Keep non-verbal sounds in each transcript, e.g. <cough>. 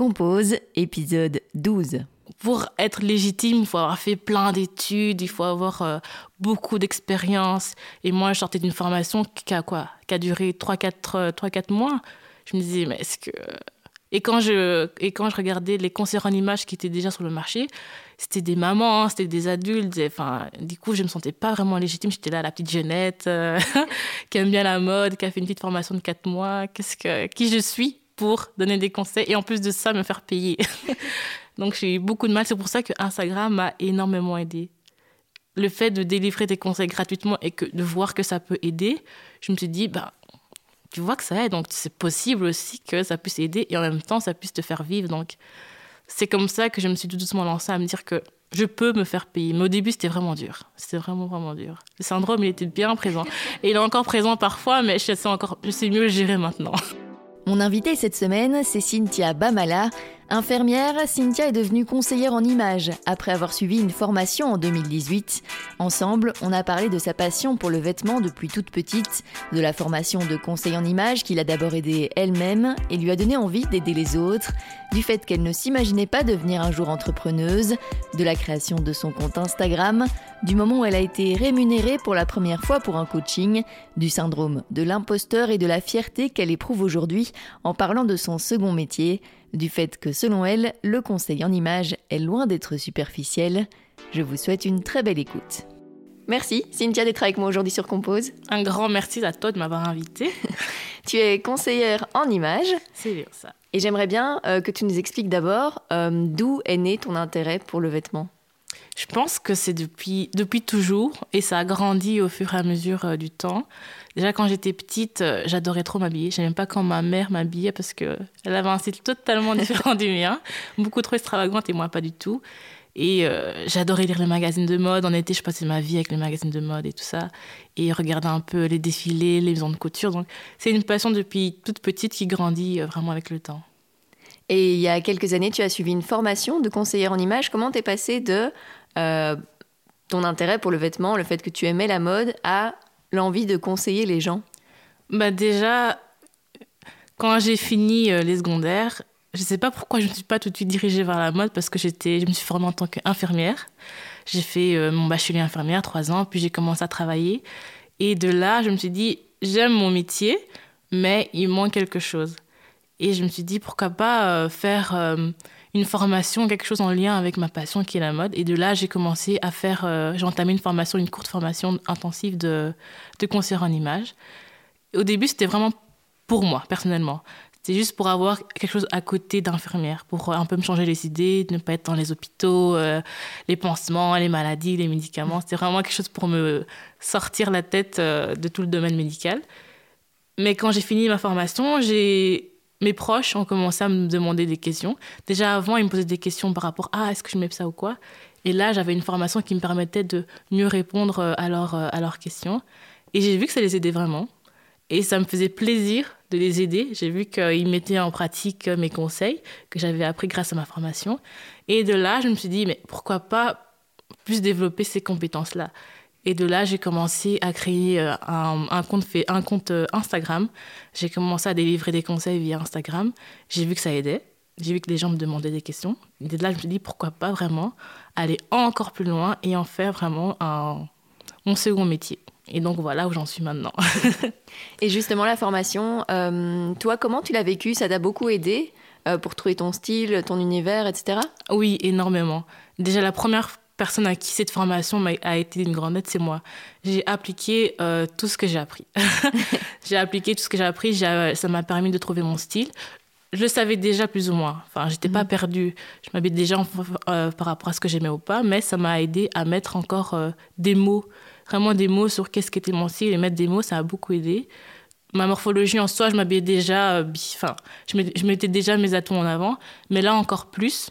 Compose, épisode 12. Pour être légitime, il faut avoir fait plein d'études, il faut avoir euh, beaucoup d'expérience. Et moi, je sortais d'une formation qui a quoi Qui a duré 3-4 euh, mois. Je me disais, mais est-ce que. Et quand, je, et quand je regardais les concerts en images qui étaient déjà sur le marché, c'était des mamans, c'était des adultes. Enfin, du coup, je me sentais pas vraiment légitime. J'étais là, la petite jeunette euh, <laughs> qui aime bien la mode, qui a fait une petite formation de 4 mois. Qu'est-ce que, qui je suis? Pour donner des conseils et en plus de ça, me faire payer. <laughs> Donc j'ai eu beaucoup de mal. C'est pour ça que Instagram m'a énormément aidé. Le fait de délivrer des conseils gratuitement et que, de voir que ça peut aider, je me suis dit, bah, tu vois que ça aide, donc c'est possible aussi que ça puisse aider et en même temps, ça puisse te faire vivre. Donc c'est comme ça que je me suis tout doucement lancée à me dire que je peux me faire payer. Mais au début, c'était vraiment dur. C'était vraiment, vraiment dur. Le syndrome, il était bien présent. Et <laughs> il est encore présent parfois, mais je sais, encore, je sais mieux le gérer maintenant. <laughs> Mon invité cette semaine, c'est Cynthia Bamala. Infirmière, Cynthia est devenue conseillère en images après avoir suivi une formation en 2018. Ensemble, on a parlé de sa passion pour le vêtement depuis toute petite, de la formation de conseil en images qui l'a d'abord aidée elle-même et lui a donné envie d'aider les autres, du fait qu'elle ne s'imaginait pas devenir un jour entrepreneuse, de la création de son compte Instagram, du moment où elle a été rémunérée pour la première fois pour un coaching, du syndrome de l'imposteur et de la fierté qu'elle éprouve aujourd'hui en parlant de son second métier, du fait que selon elle, le conseil en images est loin d'être superficiel. Je vous souhaite une très belle écoute. Merci Cynthia d'être avec moi aujourd'hui sur Compose. Un grand merci à toi de m'avoir invité. <laughs> tu es conseillère en images. C'est bien ça. Et j'aimerais bien euh, que tu nous expliques d'abord euh, d'où est né ton intérêt pour le vêtement? Je pense que c'est depuis, depuis toujours et ça a grandi au fur et à mesure euh, du temps. Déjà, quand j'étais petite, euh, j'adorais trop m'habiller. Je n'aimais pas quand ma mère m'habillait parce qu'elle avait un style totalement <laughs> différent du mien, beaucoup trop extravagante et moi pas du tout. Et euh, j'adorais lire les magazines de mode. En été, je passais ma vie avec les magazines de mode et tout ça. Et regarder un peu les défilés, les maisons de couture. Donc, c'est une passion depuis toute petite qui grandit vraiment avec le temps. Et il y a quelques années, tu as suivi une formation de conseillère en images. Comment t'es passé de euh, ton intérêt pour le vêtement, le fait que tu aimais la mode, à l'envie de conseiller les gens? Bah Déjà, quand j'ai fini euh, les secondaires, je ne sais pas pourquoi je ne me suis pas tout de suite dirigée vers la mode parce que j'étais, je me suis formée en tant qu'infirmière. J'ai fait euh, mon bachelier infirmière trois ans, puis j'ai commencé à travailler. Et de là, je me suis dit, j'aime mon métier, mais il manque quelque chose. Et je me suis dit, pourquoi pas faire une formation, quelque chose en lien avec ma passion qui est la mode. Et de là, j'ai commencé à faire, euh, j'ai entamé une formation, une courte formation intensive de, de concert en images. Au début, c'était vraiment pour moi, personnellement. C'était juste pour avoir quelque chose à côté d'infirmière, pour un peu me changer les idées, ne pas être dans les hôpitaux, euh, les pansements, les maladies, les médicaments. C'était vraiment quelque chose pour me sortir la tête euh, de tout le domaine médical. Mais quand j'ai fini ma formation, j'ai mes proches ont commencé à me demander des questions. Déjà avant, ils me posaient des questions par rapport à ah, est-ce que je mets ça ou quoi? Et là, j'avais une formation qui me permettait de mieux répondre euh, à, euh, à leurs questions. Et j'ai vu que ça les aidait vraiment. Et ça me faisait plaisir de les aider. J'ai vu qu'ils mettaient en pratique euh, mes conseils que j'avais appris grâce à ma formation. Et de là, je me suis dit, mais pourquoi pas plus développer ces compétences-là? Et de là, j'ai commencé à créer euh, un, compte, un compte euh, Instagram. J'ai commencé à délivrer des conseils via Instagram. J'ai vu que ça aidait. J'ai vu que les gens me demandaient des questions. Et de là, je me suis dit, pourquoi pas vraiment aller encore plus loin et en faire vraiment un, mon second métier. Et donc voilà où j'en suis maintenant. <laughs> et justement, la formation, euh, toi, comment tu l'as vécu? Ça t'a beaucoup aidé pour trouver ton style, ton univers, etc. Oui, énormément. Déjà, la première personne à qui cette formation a été d'une grande aide, c'est moi. J'ai appliqué euh, tout ce que j'ai appris. <laughs> j'ai appliqué tout ce que j'ai appris, ça m'a permis de trouver mon style. Je le savais déjà plus ou moins. Enfin, j'étais pas mhm. perdue. Je m'habillais déjà euh, par rapport à ce que j'aimais ou pas, mais ça m'a aidé à mettre encore euh, des mots, vraiment des mots sur qu'est-ce qu'était mon style et mettre des mots, ça a beaucoup aidé. Ma morphologie en soi, je m'habillais déjà, enfin, je mettais déjà mes atouts en avant, mais là encore plus.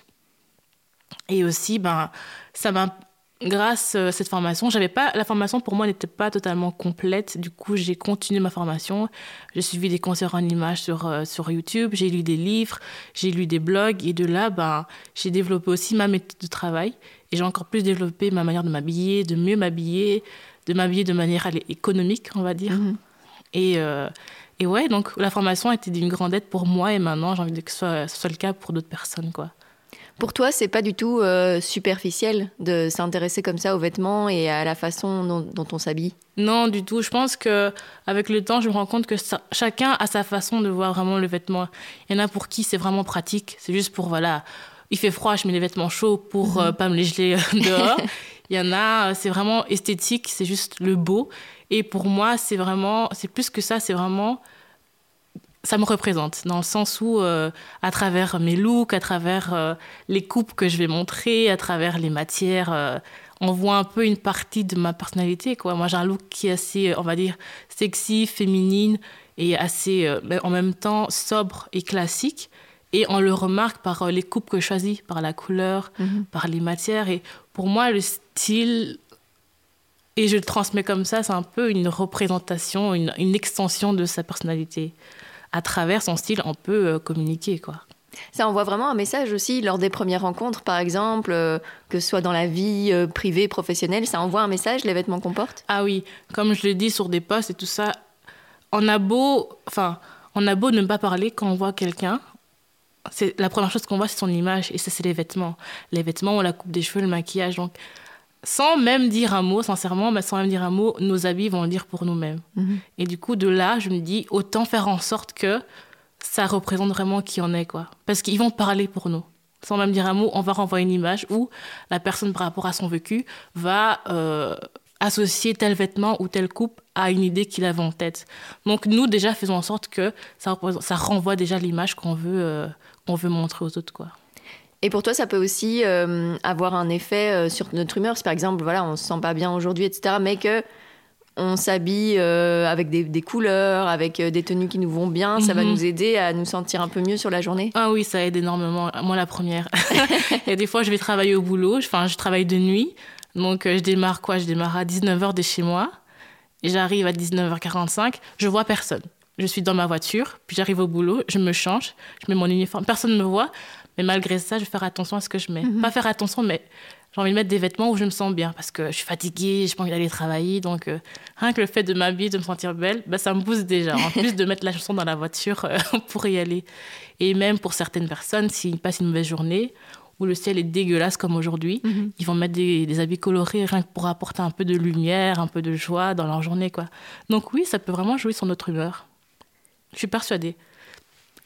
Et aussi, ben, ça m'a grâce à cette formation, j'avais pas la formation pour moi n'était pas totalement complète. Du coup, j'ai continué ma formation. J'ai suivi des concerts en images sur euh, sur YouTube, j'ai lu des livres, j'ai lu des blogs et de là ben j'ai développé aussi ma méthode de travail et j'ai encore plus développé ma manière de m'habiller, de mieux m'habiller, de m'habiller de manière économique, on va dire. Mhm. Et, et ouais, donc la formation a été d'une grande aide pour moi et maintenant j'ai envie que ce soit, ce soit le cas pour d'autres personnes. quoi. Pour toi, c'est pas du tout euh, superficiel de s'intéresser comme ça aux vêtements et à la façon dont, on s'habille? Non, du tout. Je pense que avec le temps, je me rends compte que chacun a sa façon de voir vraiment le vêtement. Il y en a pour qui c'est vraiment pratique. C'est juste pour voilà, il fait froid, je mets les vêtements chauds pour ne euh, pas me les geler euh, <laughs> dehors. Il y en a, c'est vraiment esthétique, c'est juste le beau. Et pour moi, c'est vraiment, c'est plus que ça, c'est vraiment ça me représente dans le sens où, euh, à travers mes looks, à travers euh, les coupes que je vais montrer, à travers les matières, euh, on voit un peu une partie de ma personnalité. Quoi. Moi, j'ai un look qui est assez, on va dire, sexy, féminine et assez, en même temps, sobre et classique. Et on le remarque par les coupes que je choisis, par la couleur, mhm. par les matières. Et pour moi, le style, et je le transmets comme ça, c'est un peu une représentation, une, une extension de sa personnalité à travers son style, on peut euh, communiquer, quoi. Ça envoie vraiment un message aussi lors des premières rencontres, par exemple, euh, que ce soit dans la vie euh, privée, professionnelle, ça envoie un message, les vêtements qu'on porte? Ah oui, comme je le dis sur des posts et tout ça, on a beau, enfin, on a beau ne pas parler quand on voit quelqu'un, c'est la première chose qu'on voit, c'est son image, et ça, c'est les vêtements. Les vêtements ou la coupe des cheveux, le maquillage, donc sans même dire un mot, sincèrement, mais sans même dire un mot, nos habits vont le dire pour nous-mêmes. Mhm. Et du coup, de là, je me dis, autant faire en sorte que ça représente vraiment qui on est, quoi. Parce qu'ils vont parler pour nous. Sans même dire un mot, on va renvoyer une image où la personne, par rapport à son vécu, va euh, associer tel vêtement ou telle coupe à une idée qu'il avait en tête. Donc, nous, déjà, faisons en sorte que ça, ça renvoie déjà l'image qu'on veut, euh, qu'on veut montrer aux autres, quoi. Et pour toi, ça peut aussi euh, avoir un effet euh, sur notre humeur. Si par exemple, voilà, on se sent pas bien aujourd'hui, etc., mais que on s'habille euh, avec des, couleurs, avec des tenues qui nous vont bien, ça va mhm. nous aider à nous sentir un peu mieux sur la journée? Ah oui, ça aide énormément. Moi, la première. <laughs> Et des fois, je vais travailler au boulot. Enfin, je travaille de nuit. Donc, je démarre quoi? Je démarre à 19h de chez moi. Et j'arrive à 19h45. Je vois personne. Je suis dans ma voiture, puis j'arrive au boulot, je me change, je mets mon uniforme, personne ne me voit. Mais malgré ça, je vais faire attention à ce que je mets. Mhm. Pas faire attention, mais j'ai envie de mettre des vêtements où je me sens bien parce que je suis fatiguée, je pas envie d'aller travailler. Donc, euh, rien que le fait de m'habiller, de me sentir belle, bah, ça me booste déjà. En plus de mettre la chanson dans la voiture euh, <laughs> pour y aller. Et même pour certaines personnes, s'ils passent une mauvaise journée, où le ciel est dégueulasse comme aujourd'hui, mhm. ils vont mettre des, habits colorés rien que pour apporter un peu de lumière, un peu de joie dans leur journée. quoi. Donc oui, ça peut vraiment jouer sur notre humeur. Je suis persuadée.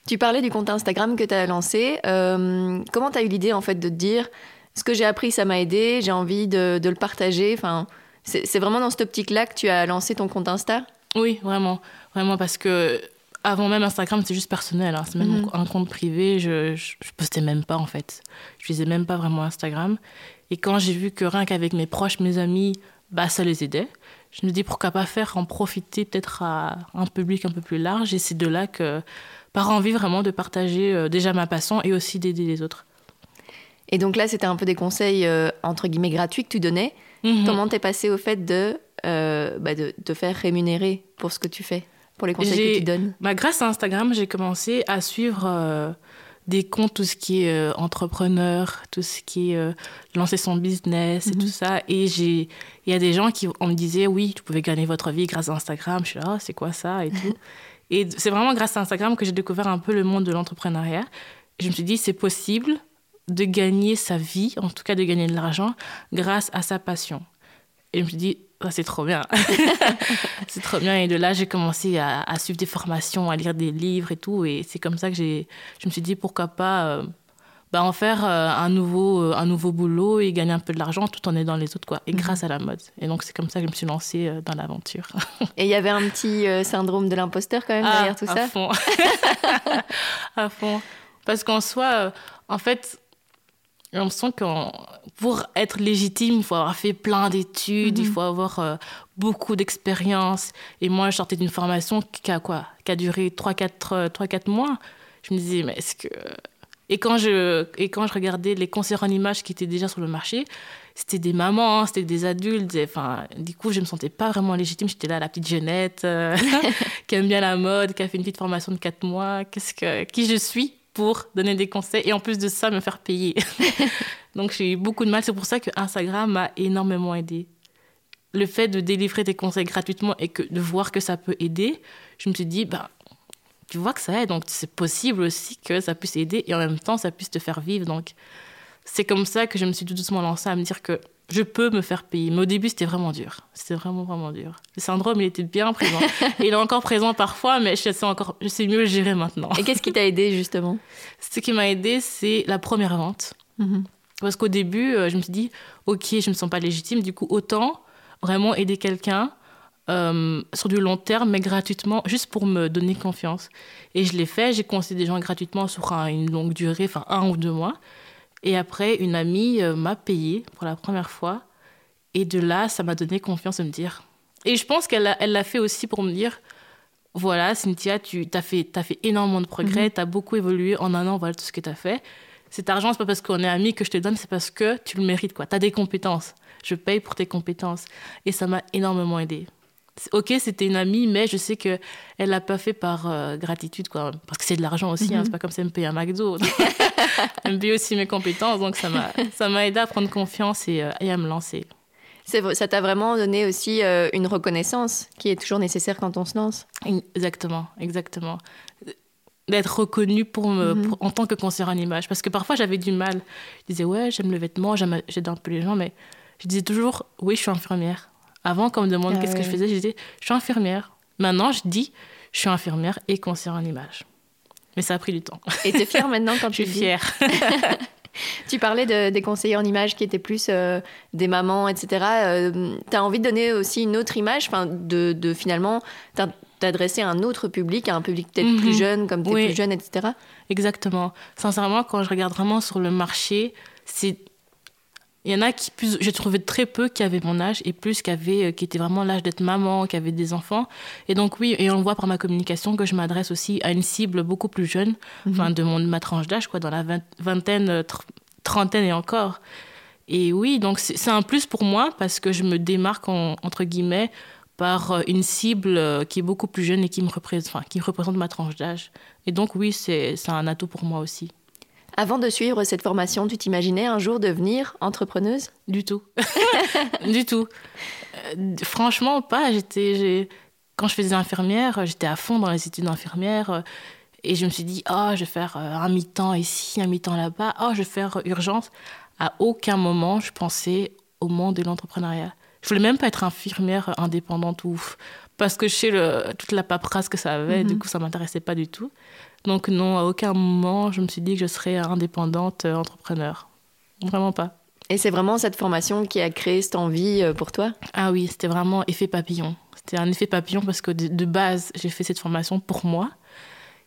Tu parlais du compte Instagram que tu as lancé. Euh, comment tu as eu l'idée en fait de te dire ce que j'ai appris, ça m'a aidé, j'ai envie de, le partager? Enfin, C'est vraiment dans cette optique-là que tu as lancé ton compte Insta? Oui, vraiment. Vraiment parce que avant même Instagram, c'est juste personnel. Hein. C'est même mhm. un compte privé. Je, je, postais même pas en fait. Je faisais même pas vraiment Instagram. Et quand j'ai vu que rien qu'avec mes proches, mes amis, bah, ça les aidait, je me dis pourquoi pas faire en profiter peut-être à un public un peu plus large? Et c'est de là que par envie vraiment de partager euh, déjà ma passion et aussi d'aider les autres. Et donc là, c'était un peu des conseils euh, entre guillemets gratuits que tu donnais. Mhm. Comment t'es passé au fait de, euh, bah de te faire rémunérer pour ce que tu fais, pour les conseils que tu donnes? bah, Grâce à Instagram, j'ai commencé à suivre des comptes, tout ce qui est entrepreneur, tout ce qui est lancer son business et mhm. tout ça. Et il y a des gens qui on me disait, oui, tu pouvais gagner votre vie grâce à Instagram. Je suis là, oh, c'est quoi ça? et tout. <laughs> Et c'est vraiment grâce à Instagram que j'ai découvert un peu le monde de l'entrepreneuriat. Je me suis dit, c'est possible de gagner sa vie, en tout cas de gagner de l'argent, grâce à sa passion. Et je me suis dit, ah, c'est trop bien. <laughs> c'est trop bien. Et de là, j'ai commencé à, suivre des formations, à lire des livres et tout. Et c'est comme ça que je me suis dit, pourquoi pas euh, bah, en faire euh, un, nouveau, euh, un nouveau boulot et gagner un peu de l'argent tout en aidant les autres, quoi. Et mhm. grâce à la mode. Et donc, c'est comme ça que je me suis lancée euh, dans l'aventure. <laughs> et il y avait un petit syndrome de l'imposteur quand même ah, derrière tout à ça fond. <laughs> à fond. Parce qu'en soi, en fait, j'ai l'impression que pour être légitime, il faut avoir fait plein d'études, il mhm. faut avoir beaucoup d'expérience. Et moi, je sortais d'une formation qui a quoi Qui a duré 3-4 mois. Je me disais, mais est-ce que et quand, je, et quand je regardais les concerts en images qui étaient déjà sur le marché, c'était des mamans, hein, c'était des adultes. Enfin, du coup, je me sentais pas vraiment légitime. J'étais là, la petite jeunette, euh, <laughs> qui aime bien la mode, qui a fait une petite formation de 4 mois. Que, qui je suis pour donner des conseils et en plus de ça, me faire payer. <laughs> Donc, j'ai eu beaucoup de mal. C'est pour ça que Instagram m'a énormément aidé. le fait de délivrer des conseils gratuitement et de voir que ça peut aider, je me suis dit, bah, tu vois que ça aide, donc c'est possible aussi que ça puisse aider et en même temps, ça puisse te faire vivre. Donc, c'est comme ça que je me suis tout doucement lancée à me dire que je peux me faire payer. Mais au début, c'était vraiment dur. C'était vraiment, vraiment dur. Le syndrome, il était bien présent. <laughs> il est encore présent parfois, mais je sais, encore, je sais mieux le gérer maintenant. Et qu'est-ce qui t'a aidé, justement? Ce qui m'a aidé, c'est la première vente. Mhm. Parce qu'au début, euh, je me suis dit, OK, je ne me sens pas légitime, du coup, autant vraiment aider quelqu'un euh, sur du long terme, mais gratuitement, juste pour me donner confiance. Et je l'ai fait, j'ai conseillé des gens gratuitement sur une longue durée, enfin un ou deux mois. Et après, une amie euh, m'a payé pour la première fois. Et de là, ça m'a donné confiance de me dire. Et je pense qu'elle l'a elle fait aussi pour me dire voilà, Cynthia, tu as fait, as fait énormément de progrès, mhm. tu as beaucoup évolué en un an, voilà tout ce que tu as fait. Cet argent, c'est pas parce qu'on est amis que je te donne, c'est parce que tu le mérites. Tu as des compétences. Je paye pour tes compétences. Et ça m'a énormément aidé. Ok, c'était une amie, mais je sais qu'elle ne l'a pas fait par euh, gratitude, quoi. Parce que c'est de l'argent aussi, hein. mhm. c'est pas comme si elle me paye un McDo. <laughs> elle me paye aussi mes compétences, donc ça m'a aidé à prendre confiance et, euh, et à me lancer. Ça t'a vraiment donné aussi euh, une reconnaissance qui est toujours nécessaire quand on se lance. Exactement, exactement. D'être reconnu pour me, mhm. en tant que conseillère en image. Parce que parfois j'avais du mal. Je disais, ouais, j'aime le vêtement, j'aide un peu les gens, mais je disais toujours, oui, je suis infirmière. Avant, quand on me demande ah qu'est-ce que je faisais, je disais, je suis infirmière. Maintenant, je dis, je suis infirmière et conseillère en image. Mais ça a pris du temps. Et tu es fière maintenant quand tu <laughs> Je suis fière. <laughs> tu parlais de, des conseillers en image qui étaient plus euh, des mamans, etc. Euh, tu as envie de donner aussi une autre image, de, de finalement t'adresser à un autre public, à un public peut-être plus mhm. jeune, comme tu es plus jeune, etc. Exactement. Sincèrement, quand je regarde vraiment sur le marché, c'est il y en a qui, plus, j'ai trouvé très peu qui avaient mon âge et plus qui, avaient, euh, qui étaient vraiment l'âge d'être maman, qui avaient des enfants. Et donc, oui, et on le voit par ma communication que je m'adresse aussi à une cible beaucoup plus jeune, mhm. enfin, de, mon, ma tranche d'âge, quoi, dans la vingtaine, euh, trentaine et encore. Et oui, donc c'est un plus pour moi parce que je me démarque, entre guillemets, par euh, une cible qui est beaucoup plus jeune et qui me représente, enfin, qui représente ma tranche d'âge. Et donc, oui, c'est un atout pour moi aussi. Avant de suivre cette formation, tu t'imaginais un jour devenir entrepreneuse? Du tout. <laughs> du tout. Euh, franchement, pas. J'étais, quand je faisais infirmière, j'étais à fond dans les études d'infirmière. Euh, et je me suis dit, oh, je vais faire euh, un mi-temps ici, un mi-temps là-bas. Oh, je vais faire urgence. À aucun moment, je pensais au monde de l'entrepreneuriat. Je voulais même pas être infirmière indépendante ouf. Parce que je sais le, toute la paperasse que ça avait, du mhm. coup, ça m'intéressait pas du tout. Donc non, à aucun moment, je me suis dit que je serais indépendante euh, entrepreneur. Vraiment pas. Et c'est vraiment cette formation qui a créé cette envie euh, pour toi? Ah oui, c'était vraiment effet papillon. C'était un effet papillon parce que de base, j'ai fait cette formation pour moi.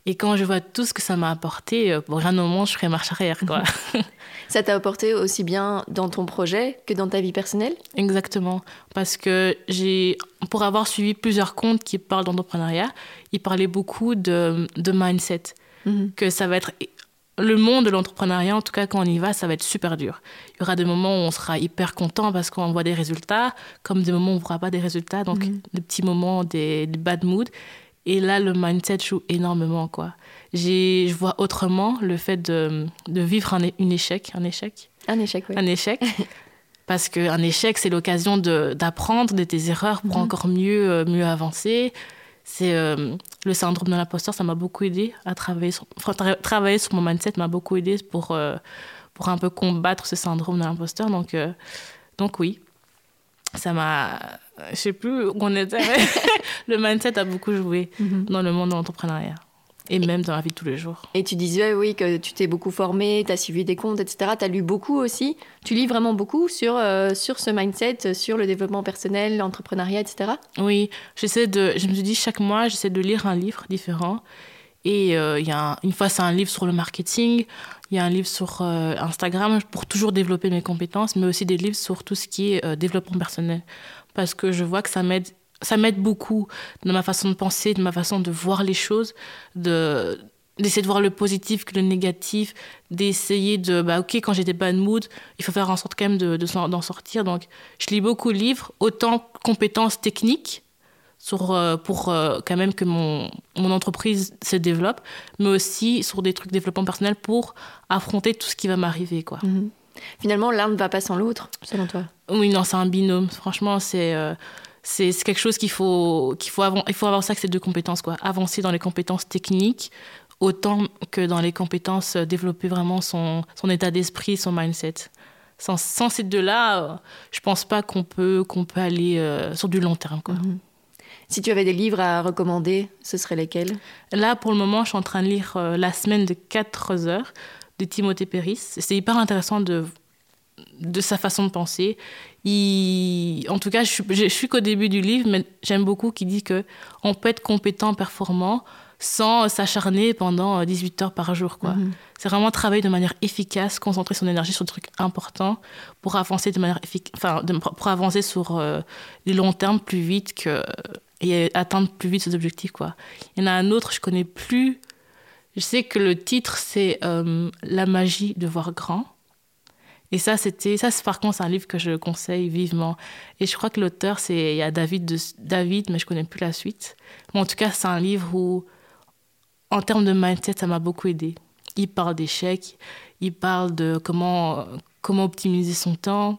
Et quand je vois tout ce que ça m'a apporté, pour rien au monde, je ferais marche arrière. Quoi. <laughs> ça t'a apporté aussi bien dans ton projet que dans ta vie personnelle? Exactement. Parce que j'ai, pour avoir suivi plusieurs comptes qui parlent d'entrepreneuriat, ils parlaient beaucoup de, de mindset. Mhm. Que ça va être. Le monde de l'entrepreneuriat, en tout cas quand on y va, ça va être super dur. Il y aura des moments où on sera hyper content parce qu'on voit des résultats, comme des moments où on ne voit pas des résultats, donc mhm. des petits moments, des, des bad moods. Et là, le mindset joue énormément, quoi. Je vois autrement le fait de, de vivre un, une échec, un échec. Un échec, oui. Un échec. <laughs> parce qu'un échec, c'est l'occasion d'apprendre de, tes erreurs pour mhm. encore mieux, euh, mieux avancer. C'est euh, le syndrome de l'imposteur, ça m'a beaucoup aidé à travailler sur, travailler sur mon mindset m'a beaucoup aidé pour, euh, pour un peu combattre ce syndrome de l'imposteur. Donc, donc oui, ça m'a je sais plus où on était. <laughs> le mindset a beaucoup joué mhm. dans le monde de l'entrepreneuriat. Et, même dans la vie de tous les jours. Et tu disais, oui, que tu t'es beaucoup formé, tu as suivi des comptes, etc. Tu as lu beaucoup aussi. Tu lis vraiment beaucoup sur, euh, sur ce mindset, sur le développement personnel, l'entrepreneuriat, etc. Oui, j'essaie de, je me suis dit, chaque mois, j'essaie de lire un livre différent. Et euh, y a une fois, c'est un livre sur le marketing. Il y a un livre sur euh, Instagram pour toujours développer mes compétences, mais aussi des livres sur tout ce qui est développement personnel parce que je vois que ça m'aide ça m'aide beaucoup dans ma façon de penser, de ma façon de voir les choses, de d'essayer de voir le positif que le négatif, d'essayer de, bah ok, quand des bad mood, il faut faire en sorte quand même d'en de, d'en sortir. Donc, je lis beaucoup de livres, autant compétences techniques, sur, euh, pour euh, quand même que mon, mon entreprise se développe, mais aussi sur des trucs développement personnel pour affronter tout ce qui va m'arriver. quoi. Mhm. Finalement, l'un ne va pas sans l'autre, selon toi? Oui, non, c'est un binôme. Franchement, c'est euh, c'est quelque chose qu'il faut, qu'il faut, il faut ça avec ces deux compétences. Quoi. Avancer dans les compétences techniques autant que dans les compétences, euh, développer vraiment son, son état d'esprit, son mindset. Sans, sans ces deux-là, euh, je pense pas qu'on peut, qu'on peut aller sur du long terme. Quoi. Mhm. Si tu avais des livres à recommander, ce seraient lesquels? Là, pour le moment, je suis en train de lire La semaine de 4 heures de Timothée Péris. C'est hyper intéressant de, de sa façon de penser. Il, en tout cas, je, je, suis qu'au début du livre, mais j'aime beaucoup qu'il dit que on peut être compétent, performant, sans s'acharner pendant 18 heures par jour. quoi. Mhm. C'est vraiment travailler de manière efficace, concentrer son énergie sur des trucs importants pour avancer de manière enfin, pour avancer sur euh, les longs termes plus vite que et atteindre plus vite ses objectifs. Quoi. Il y en a un autre, je connais plus je sais que le titre, c'est euh, La magie de voir grand. Et ça, c'était, ça, par contre, c'est un livre que je conseille vivement. Et je crois que l'auteur, c'est, il y a David, David, mais je connais plus la suite. Mais en tout cas, c'est un livre où, en termes de mindset, ça m'a beaucoup aidé. Il parle d'échecs, il parle de comment, comment optimiser son temps,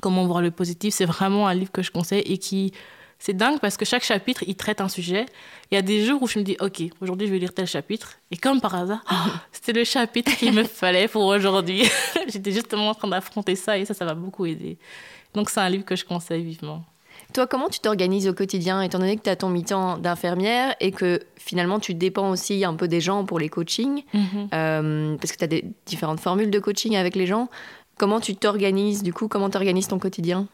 comment voir le positif. C'est vraiment un livre que je conseille et qui, c'est dingue parce que chaque chapitre, il traite un sujet. Il y a des jours où je me dis, OK, aujourd'hui, je vais lire tel chapitre. Et comme par hasard, <gasps> c'était le chapitre qu'il me <laughs> fallait pour aujourd'hui. <laughs> J'étais justement en train d'affronter ça et ça, ça m'a beaucoup aidé. Donc, c'est un livre que je conseille vivement. Toi, comment tu t'organises au quotidien, étant donné que tu as ton mi-temps d'infirmière et que finalement tu dépends aussi un peu des gens pour les coachings, mhm. euh, parce que tu as des différentes formules de coaching avec les gens. Comment tu t'organises du coup Comment tu organises ton quotidien?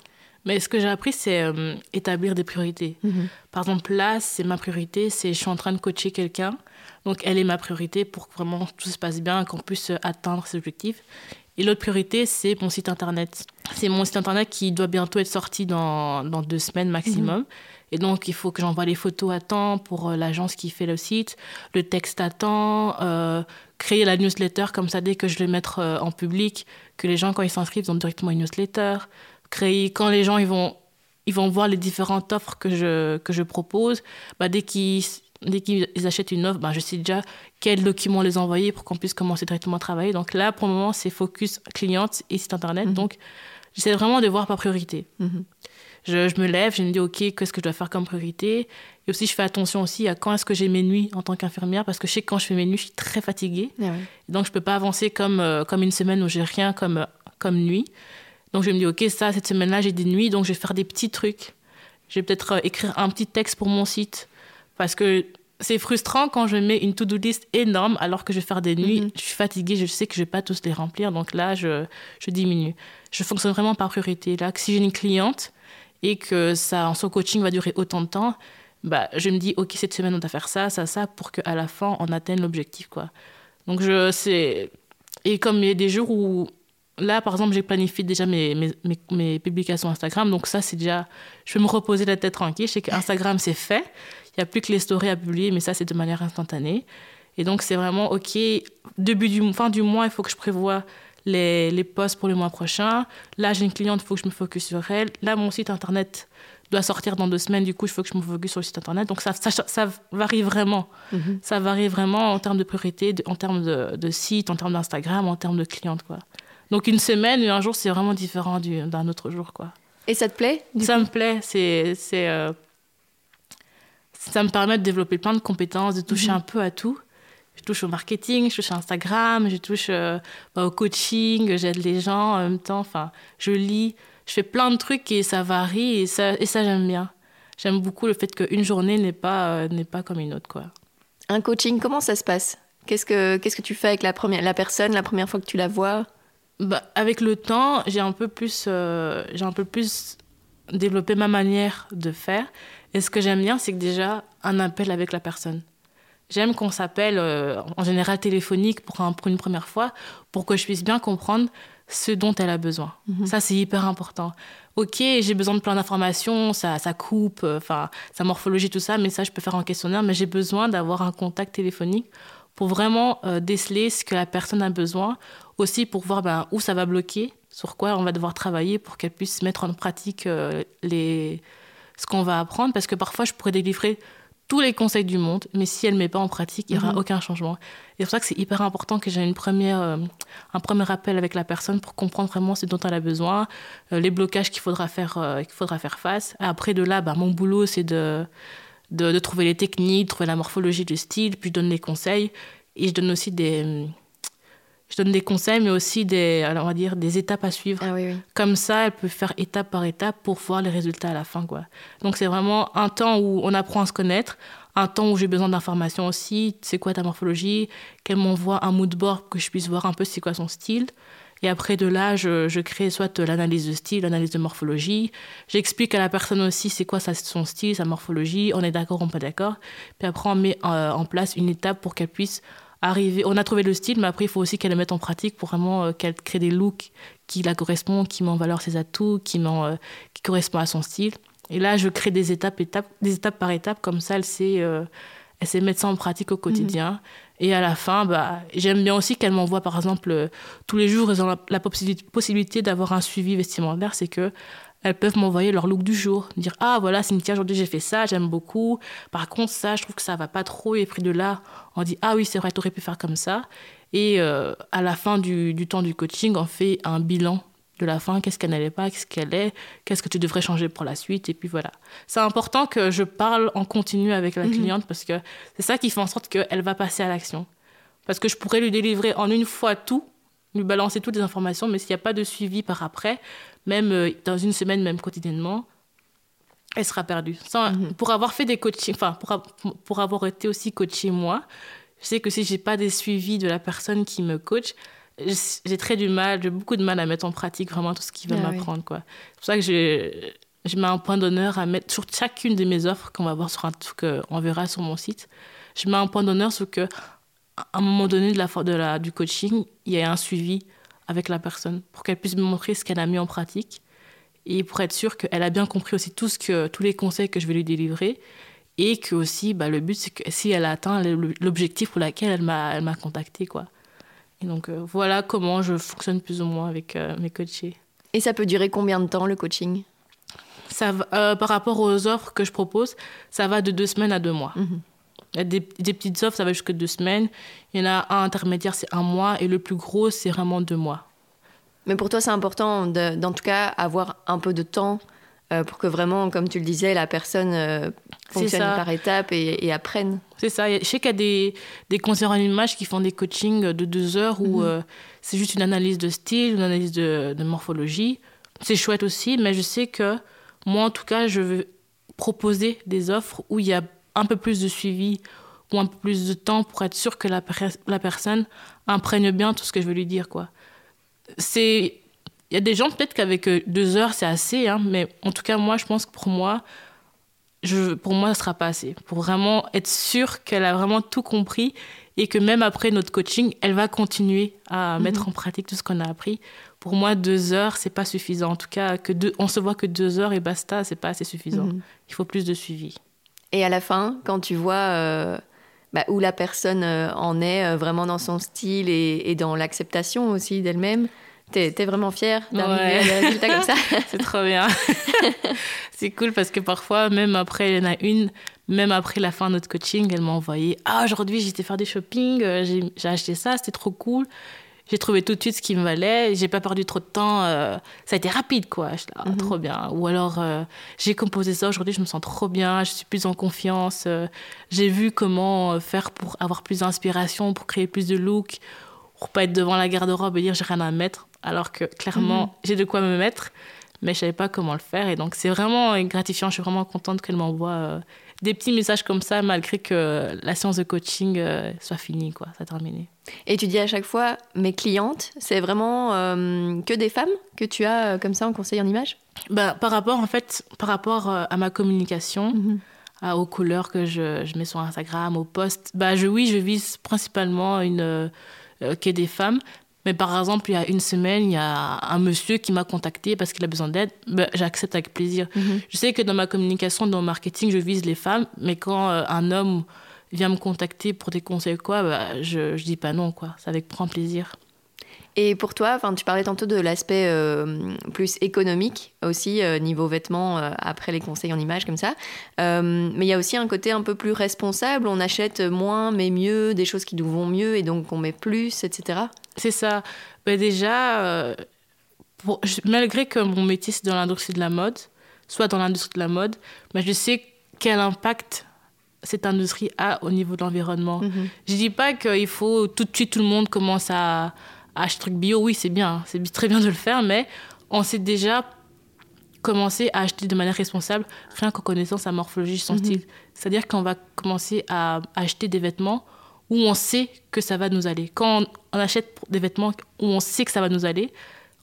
Mais ce que j'ai appris, c'est euh, établir des priorités. Mhm. Par exemple, là, c'est ma priorité, c'est je suis en train de coacher quelqu'un. Donc, elle est ma priorité pour que vraiment tout se passe bien, qu'on puisse atteindre ses objectifs. Et l'autre priorité, c'est mon site internet. C'est mon site internet qui doit bientôt être sorti dans, dans deux semaines maximum. Mhm. Et donc, il faut que j'envoie les photos à temps pour euh, l'agence qui fait le site, le texte à temps, euh, créer la newsletter comme ça, dès que je le mettre en public, que les gens, quand ils s'inscrivent, ont directement une newsletter créer, quand les gens ils vont, ils vont voir les différentes offres que je, que je propose, bah, dès qu'ils dès qu'ils achètent une offre, bah, je sais déjà quels documents les envoyer pour qu'on puisse commencer directement à travailler. Donc là, pour le moment, c'est focus cliente et site internet. Mhm. Donc, j'essaie vraiment de voir par priorité. Mhm. je, je, me lève, je me dis, OK, qu'est-ce que je dois faire comme priorité? Et aussi, je fais attention aussi à quand est-ce que j'ai mes nuits en tant qu'infirmière, parce que je sais que quand je fais mes nuits, je suis très fatiguée. Ah Donc, je ne peux pas avancer comme, euh, comme une semaine où j'ai rien comme, comme nuit. Donc je me dis, ok, ça, cette semaine-là, j'ai des nuits, donc je vais faire des petits trucs. Je vais peut-être euh, écrire un petit texte pour mon site. Parce que c'est frustrant quand je mets une to-do list énorme alors que je vais faire des nuits. Mhm. Je suis fatiguée, je sais que je vais pas tous les remplir. Donc là, je, je diminue. Je fonctionne vraiment par priorité. Là, si j'ai une cliente et que ça, son coaching va durer autant de temps, bah, je me dis, OK, cette semaine, on va faire ça, ça, ça, pour qu'à la fin, on atteigne l'objectif. quoi. Donc, je, c'est... Et comme il y a des jours où Là, par exemple, j'ai planifié déjà mes, mes, mes, publications Instagram. Donc ça, c'est déjà... Je peux me reposer la tête tranquille. Je sais qu'Instagram, c'est fait. Il n'y a plus que les stories à publier, mais ça, c'est de manière instantanée. Et donc, c'est vraiment, OK, début du, fin du mois, il faut que je prévoie les, les posts pour le mois prochain. Là, j'ai une cliente, il faut que je me focus sur elle. Là, mon site Internet doit sortir dans deux semaines. Du coup, il faut que je me focus sur le site Internet. Donc, ça, ça, ça varie vraiment. Mm-hmm. Ça varie vraiment en termes de priorité, en termes de, de site, en termes d'Instagram, en termes de clientes, quoi. Donc une semaine et un jour, c'est vraiment différent d'un autre jour. Quoi. Et ça te plaît Ça me plaît. C'est, c'est, euh, ça me permet de développer plein de compétences, de toucher mhm. un peu à tout. Je touche au marketing, je touche à Instagram, je touche euh, bah, au coaching, j'aide les gens en même temps. Enfin, je lis, je fais plein de trucs et ça varie et ça, et ça j'aime bien. J'aime beaucoup le fait qu'une journée n'est pas, euh, n'est pas comme une autre. Quoi. Un coaching, comment ça se passe? Qu'est-ce que, qu'est-ce que tu fais avec la, première, la personne la première fois que tu la vois? Bah, avec le temps, j'ai un peu plus, euh, j'ai un peu plus développé ma manière de faire. Et ce que j'aime bien, c'est que déjà un appel avec la personne. J'aime qu'on s'appelle euh, en général téléphonique pour, pour, une première fois, pour que je puisse bien comprendre ce dont elle a besoin. Mhm. Ça, c'est hyper important. Ok, j'ai besoin de plein d'informations, ça, ça coupe, euh, enfin, sa morphologie, tout ça, mais ça, je peux faire en questionnaire, mais j'ai besoin d'avoir un contact téléphonique pour vraiment déceler ce que la personne a besoin aussi pour voir ben, où ça va bloquer, sur quoi on va devoir travailler pour qu'elle puisse mettre en pratique euh, les... ce qu'on va apprendre. Parce que parfois, je pourrais délivrer tous les conseils du monde, mais si elle ne met pas en pratique, il n'y aura mhm. aucun changement. Et c'est pour ça que c'est hyper important que j'ai une première, euh, un premier appel avec la personne pour comprendre vraiment ce dont elle a besoin, euh, les blocages qu'il faudra, faire, euh, qu'il faudra faire face. Après, de là, bah, mon boulot, c'est de, de, de, trouver les techniques, trouver la morphologie du style, puis je donne les conseils. Et je donne aussi des je donne des conseils, mais aussi des, on va dire, des étapes à suivre. Ah Comme ça, elle peut faire étape par étape pour voir les résultats à la fin. Quoi. Donc c'est vraiment un temps où on apprend à se connaître, un temps où j'ai besoin d'informations aussi. C'est quoi ta morphologie? Qu'elle m'envoie un mood board pour que je puisse voir un peu c'est quoi son style. Et après de là, je, je crée soit l'analyse de style, l'analyse de morphologie. J'explique à la personne aussi c'est quoi son style, sa morphologie. On est d'accord, on n'est pas d'accord. Puis après, on met euh, en place une étape pour qu'elle puisse arriver. On a trouvé le style, mais après, il faut aussi qu'elle le mette en pratique pour vraiment euh, qu'elle crée des looks qui la correspondent, qui met en valeur ses atouts, qui, met euh, qui correspondent à son style. Et là, je crée des étapes, étapes, des étapes par étapes, comme ça, elle sait, euh, elle sait mettre ça en pratique au quotidien. Mhm. Et à la fin, bah, j'aime bien aussi qu'elle m'envoie, par exemple, tous les jours, ils ont la, la possibilité d'avoir un suivi vestimentaire. C'est que elles peuvent m'envoyer leur look du jour, dire ah voilà Cynthia aujourd'hui j'ai fait ça, j'aime beaucoup. Par contre ça je trouve que ça va pas trop et pris de là on dit ah oui c'est vrai tu aurais pu faire comme ça. Et euh, à la fin du, du, temps du coaching on fait un bilan de la fin, qu'est-ce qu'elle n'allait pas, qu'est-ce qu'elle est, qu'est-ce que tu devrais changer pour la suite? Et puis voilà. C'est important que je parle en continu avec la mhm. cliente parce que c'est ça qui fait en sorte qu'elle va passer à l'action. Parce que je pourrais lui délivrer en une fois tout, lui balancer toutes les informations, mais s'il n'y a pas de suivi par après, même euh, dans une semaine, même quotidiennement, elle sera perdue. Mhm. Pour avoir fait des coachings, enfin, pour, pour avoir été aussi coachée moi, je sais que si j'ai pas des suivis de la personne qui me coach, j'ai très du mal, j'ai beaucoup de mal à mettre en pratique vraiment tout ce qu'il va ah m'apprendre. quoi. C'est pour ça que je, je mets un point d'honneur à mettre sur chacune de mes offres qu'on va voir sur un qu'on verra sur mon site. Je mets un point d'honneur sur que à un moment donné de la, de la, du coaching, il y a un suivi avec la personne pour qu'elle puisse me montrer ce qu'elle a mis en pratique et pour être sûre qu'elle a bien compris aussi tout ce que, tous les conseils que je vais lui délivrer et que aussi bah, le but c'est que si elle a atteint l'objectif pour lequel elle m'a contacté quoi. Et donc euh, voilà comment je fonctionne plus ou moins avec euh, mes coachés. Et ça peut durer combien de temps le coaching? Ça euh, Par rapport aux offres que je propose, ça va de deux semaines à deux mois. Mhm. Il y a des, petites offres, ça va jusqu'à deux semaines. Il y en a un intermédiaire, c'est un mois. Et le plus gros, c'est vraiment deux mois. Mais pour toi, c'est important d'en tout cas avoir un peu de temps euh, pour que vraiment, comme tu le disais, la personne euh, fonctionne par étapes et, apprenne. C'est ça. Je sais qu'il y a des, des conseillers en image qui font des coachings de deux heures où mhm. euh, c'est juste une analyse de style, une analyse de, de morphologie. C'est chouette aussi, mais je sais que moi, en tout cas, je veux proposer des offres où il y a un peu plus de suivi ou un peu plus de temps pour être sûr que la, la personne imprègne bien tout ce que je veux lui dire. quoi. C'est il y a des gens peut-être qu'avec euh, deux heures c'est assez, hein, mais en tout cas moi je pense que pour moi, je, pour moi ça sera pas assez. Pour vraiment être sûr qu'elle a vraiment tout compris et que même après notre coaching, elle va continuer à mhm. mettre en pratique tout ce qu'on a appris. Pour moi, deux heures c'est pas suffisant. En tout cas, que deux, on se voit que deux heures et basta, c'est pas assez suffisant. Mhm. Il faut plus de suivi. Et à la fin, quand tu vois euh, bah, où la personne euh, en est euh, vraiment dans son style et, dans l'acceptation aussi d'elle-même, t'es es vraiment fière d'arriver à des résultats comme ça. <laughs> C'est trop bien. <laughs> c'est cool parce que parfois, même après, il y en a une, même après la fin de notre coaching, elle m'a envoyé Ah, aujourd'hui, j'étais faire des shopping, j'ai acheté ça, c'était trop cool j'ai trouvé tout de suite ce qui me valait. J'ai pas perdu trop de temps. Euh, ça a été rapide, quoi. Je, ah, mhm. Trop bien. Ou alors, euh, j'ai composé ça aujourd'hui, je me sens trop bien, je suis plus en confiance. Euh, j'ai vu comment faire pour avoir plus d'inspiration, pour créer plus de look, pour pas être devant la garde-robe et dire j'ai rien à mettre. Alors que clairement, mhm. j'ai de quoi me mettre, mais je savais pas comment le faire. Et donc, c'est vraiment gratifiant. Je suis vraiment contente qu'elle m'envoie des petits messages comme ça, malgré que la séance de coaching euh, soit finie, quoi, ça terminé. Et tu dis à chaque fois, mes clientes, c'est vraiment euh, que des femmes que tu as euh, comme ça en conseil en image? Bah, Par rapport, en fait, par rapport à ma communication, mhm. aux couleurs que je, je, mets sur Instagram, aux posts, bah, je, oui, je vise principalement une, que des femmes, mais par exemple, il y a une semaine, il y a un monsieur qui m'a contacté parce qu'il a besoin d'aide. Ben, J'accepte avec plaisir. Mhm. Je sais que dans ma communication, dans le marketing, je vise les femmes, mais quand euh, un homme vient me contacter pour des conseils quoi, bah, je, je dis pas non, quoi. C'est avec grand plaisir. Et pour toi, tu parlais tantôt de l'aspect euh, plus économique aussi, euh, niveau vêtements, euh, après les conseils en images comme ça. mais il y a aussi un côté un peu plus responsable. On achète moins mais mieux, des choses qui nous vont mieux et donc on met plus, etc. C'est ça. Ben déjà, malgré que mon métier c'est dans l'industrie de la mode, soit dans l'industrie de la mode, mais ben, je sais quel impact cette industrie a au niveau de l'environnement. Mm-hmm. Je dis pas qu'il faut tout de suite tout le monde commence à acheter truc bio, oui, c'est bien, c'est très bien de le faire, mais on sait déjà commencer à acheter de manière responsable, rien qu'en connaissant sa morphologie, son mhm. style. C'est-à-dire qu'on va commencer à acheter des vêtements où on sait que ça va nous aller. Quand on, achète des vêtements où on sait que ça va nous aller,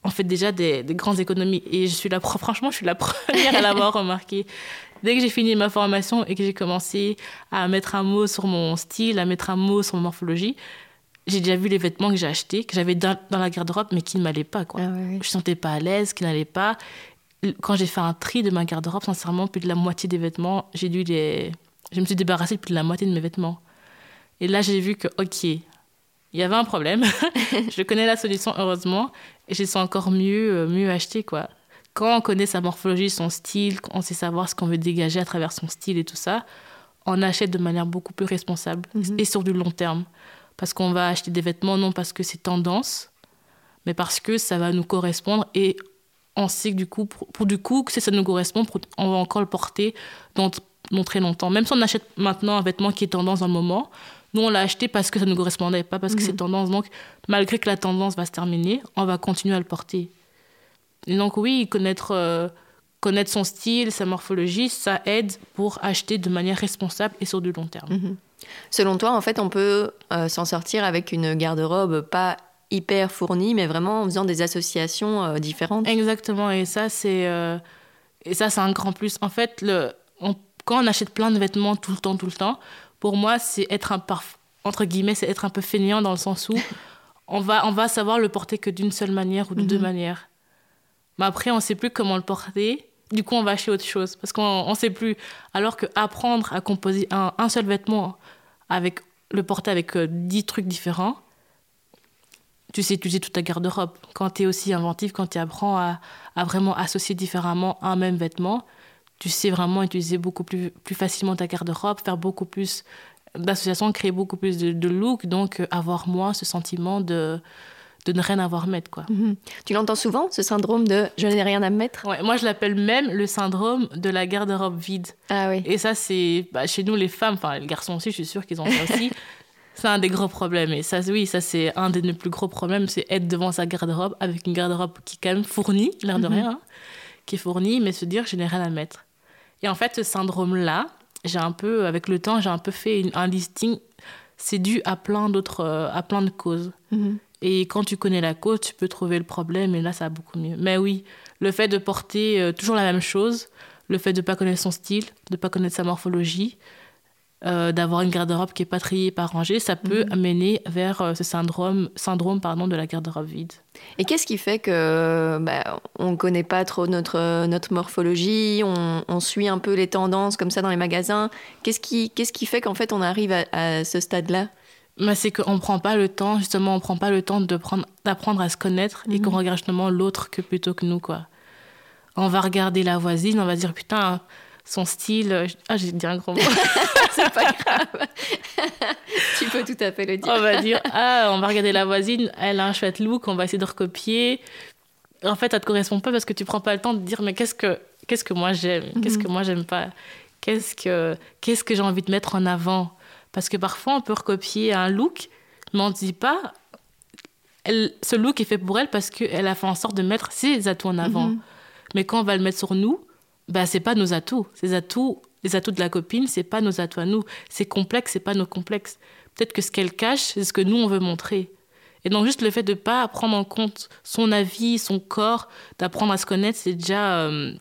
on fait déjà des, grandes économies. Et je suis la, franchement, je suis la <laughs> première à l'avoir remarqué. Dès que j'ai fini ma formation et que j'ai commencé à mettre un mot sur mon style, à mettre un mot sur ma morphologie, j'ai déjà vu les vêtements que j'ai achetés, que j'avais dans, la garde-robe, mais qui ne m'allaient pas. Quoi. Ah Je ne sentais pas à l'aise, qui n'allaient pas. Quand j'ai fait un tri de ma garde-robe, sincèrement, plus de la moitié des vêtements, j'ai dû les... Je me suis débarrassée de plus de la moitié de mes vêtements. Et là, j'ai vu que, OK, il y avait un problème. <laughs> je connais la solution, heureusement. Et j'ai su encore mieux, euh, mieux acheter, quoi. Quand on connaît sa morphologie, son style, on sait savoir ce qu'on veut dégager à travers son style et tout ça, on achète de manière beaucoup plus responsable mhm. et sur du long terme parce qu'on va acheter des vêtements non parce que c'est tendance, mais parce que ça va nous correspondre et on sait que du coup, pour, du coup, que si ça nous correspond, on va encore le porter dans, très longtemps. Même si on achète maintenant un vêtement qui est tendance dans le moment, nous on l'a acheté parce que ça nous correspondait, pas parce que c'est mhm. tendance. Donc, malgré que la tendance va se terminer, on va continuer à le porter. Et donc oui, connaître, euh, connaître son style, sa morphologie, ça aide pour acheter de manière responsable et sur du long terme. Mhm. Selon toi, en fait, on peut euh, s'en sortir avec une garde-robe pas hyper fournie, mais vraiment en faisant des associations euh, différentes? Exactement, et ça, c'est euh, et ça, c'est un grand plus. En fait, le, quand on achète plein de vêtements tout le temps, tout le temps, pour moi, c'est être un entre guillemets, c'est être un peu feignant dans le sens où on va, on va savoir le porter que d'une seule manière ou de deux mhm. manières. Mais après, on ne sait plus comment le porter. Du coup, on va acheter autre chose parce qu'on ne sait plus. Alors que apprendre à composer un, un seul vêtement avec le porter avec euh, dix trucs différents, tu sais utiliser toute ta garde-robe. Quand tu es aussi inventif, quand tu apprends à, à, vraiment associer différemment un même vêtement, tu sais vraiment utiliser beaucoup plus, plus facilement ta garde-robe, faire beaucoup plus d'associations, créer beaucoup plus de, de look, donc euh, avoir moins ce sentiment de, de ne rien avoir à mettre. Quoi. Mhm. Tu l'entends souvent, ce syndrome de je n'ai rien à mettre ouais, Moi, je l'appelle même le syndrome de la garde-robe vide. Ah oui. Et ça, c'est bah, chez nous, les femmes, enfin les garçons aussi, je suis sûre qu'ils ont ça aussi. <laughs> c'est un des gros problèmes. Et ça, oui, ça, c'est un des plus gros problèmes, c'est être devant sa garde-robe avec une garde-robe qui est quand même fournie, l'air de mhm. rien, hein, qui est fournie, mais se dire je n'ai rien à mettre. Et en fait, ce syndrome-là, j'ai un peu, avec le temps, j'ai un peu fait un listing. C'est dû à plein d'autres, euh, à plein de causes. Mhm. Et quand tu connais la cause, tu peux trouver le problème et là, ça va beaucoup mieux. Mais oui, le fait de porter euh, toujours la même chose, le fait de ne pas connaître son style, de ne pas connaître sa morphologie, euh, d'avoir une garde-robe qui n'est pas triée, pas rangée, ça peut mhm. amener vers euh, ce syndrome, syndrome pardon, de la garde-robe vide. Et qu'est-ce qui fait que bah, on ne connaît pas trop notre, notre morphologie, on, on, suit un peu les tendances comme ça dans les magasins? Qu'est-ce qui, qu'est-ce qui fait qu'en fait on arrive à, à ce stade-là? Mais c'est qu'on ne prend pas le temps, justement, on prend pas le temps d'apprendre à se connaître et qu'on mhm. regarde justement l'autre que plutôt que nous, quoi. On va regarder la voisine, on va dire, putain, son style. Euh, ah, j'ai dit un gros mot. <laughs> c'est pas <laughs> grave. <laughs> tu peux tout à fait le dire. On va dire, ah, on va regarder la voisine, elle a un chouette look, on va essayer de recopier. En fait, ça te correspond pas parce que tu prends pas le temps de dire, mais qu'est-ce que, qu'est-ce que moi j'aime? Qu'est-ce que mhm. moi j'aime pas? Qu'est-ce que, qu'est-ce que j'ai envie de mettre en avant? Parce que parfois, on peut recopier un look, mais on ne dit pas, elle, ce look est fait pour elle parce qu'elle a fait en sorte de mettre ses atouts en avant. Mhm. Mais quand on va le mettre sur nous, bah, c'est pas nos atouts. Ces atouts, les atouts de la copine, c'est pas nos atouts à nous. C'est complexe, c'est pas nos complexes. Peut-être que ce qu'elle cache, c'est ce que nous, on veut montrer. Et donc, juste le fait de ne pas prendre en compte son avis, son corps, d'apprendre à se connaître, c'est déjà. Euh,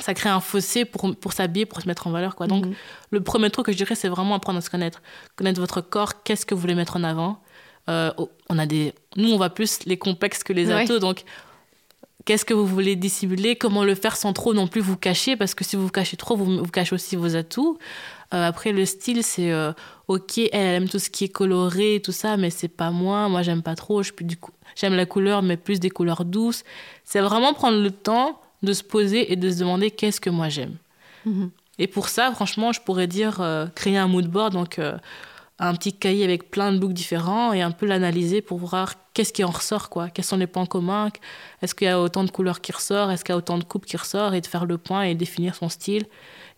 ça crée un fossé pour, pour s'habiller, pour se mettre en valeur. Quoi. Donc, mhm. le premier truc que je dirais, c'est vraiment apprendre à se connaître. Connaître votre corps, qu'est-ce que vous voulez mettre en avant. Euh, on a des... Nous, on voit plus les complexes que les atouts. Donc, qu'est-ce que vous voulez dissimuler, comment le faire sans trop non plus vous cacher, parce que si vous vous cachez trop, vous, vous cachez aussi vos atouts. Euh, après, le style, c'est euh, ok, elle, aime tout ce qui est coloré, tout ça, mais c'est pas moi. Moi, j'aime pas trop. Je du coup, j'aime la couleur, mais plus des couleurs douces. C'est vraiment prendre le temps de se poser et de se demander qu'est-ce que moi j'aime. Mhm. Et pour ça, franchement, je pourrais dire euh, créer un mood board, donc un petit cahier avec plein de looks différents et un peu l'analyser pour voir qu'est-ce qui en ressort, quoi. Quels sont les points communs? Est-ce qu'il y a autant de couleurs qui ressortent? Est-ce qu'il y a autant de coupes qui ressortent? Et de faire le point et définir son style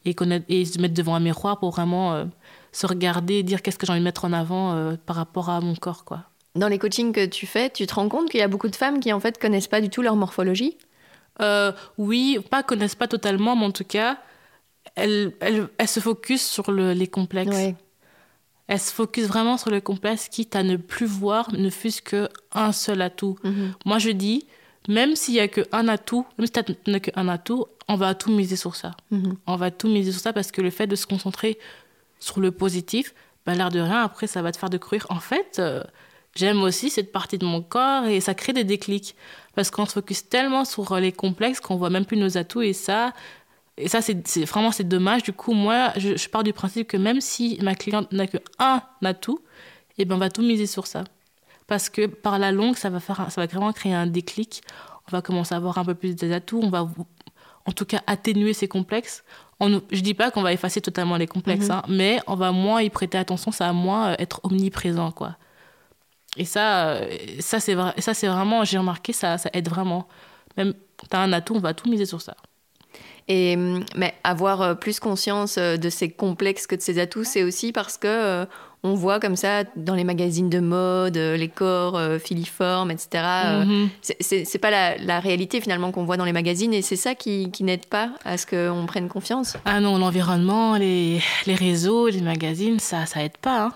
et, connaître, et se mettre devant un miroir pour vraiment euh, se regarder, dire qu'est-ce que j'ai envie de mettre en avant euh, par rapport à mon corps, quoi. Dans les coachings que tu fais, tu te rends compte qu'il y a beaucoup de femmes qui en fait connaissent pas du tout leur morphologie? Euh, Oui, pas connaissent pas totalement, mais en tout cas, elles, elles, elles se focus sur le, les complexes. Elles se focus vraiment sur le complexe, quitte à ne plus voir ne fût-ce qu'un seul atout. Mhm. Moi, je dis, même s'il n'y a qu'un atout, même si tu n'as qu'un atout, on va tout miser sur ça. Mhm. On va tout miser sur ça parce que le fait de se concentrer sur le positif, ben, l'air de rien, après, ça va te faire découvrir. En fait, euh, j'aime aussi cette partie de mon corps et ça crée des déclics. Parce qu'on se focus tellement sur les complexes qu'on voit même plus nos atouts et ça, et ça, c'est vraiment c'est dommage. Du coup, moi, je, pars du principe que même si ma cliente n'a qu'un atout, et eh ben, on va tout miser sur ça. Parce que par la longue, ça va, faire ça va vraiment créer un déclic. On va commencer à avoir un peu plus des atouts. On va, en tout cas, atténuer ces complexes. On, je dis pas qu'on va effacer totalement les complexes, mhm. hein, mais on va moins y prêter attention. Ça va moins euh, être omniprésent, quoi. Et ça, euh, ça c'est ça c'est vraiment, j'ai remarqué, ça, ça aide vraiment. Même, tu as un atout, on va tout miser sur ça. Et, mais avoir euh, plus conscience euh, de ces complexes que de ces atouts, c'est aussi parce que euh, on voit comme ça dans les magazines de mode, les corps filiformes, etc. Mm-hmm. C'est pas la, réalité finalement qu'on voit dans les magazines et c'est ça qui, qui n'aide pas à ce qu'on prenne confiance. Ah non, l'environnement, les, les, réseaux, les magazines, ça, ça aide pas. Hein.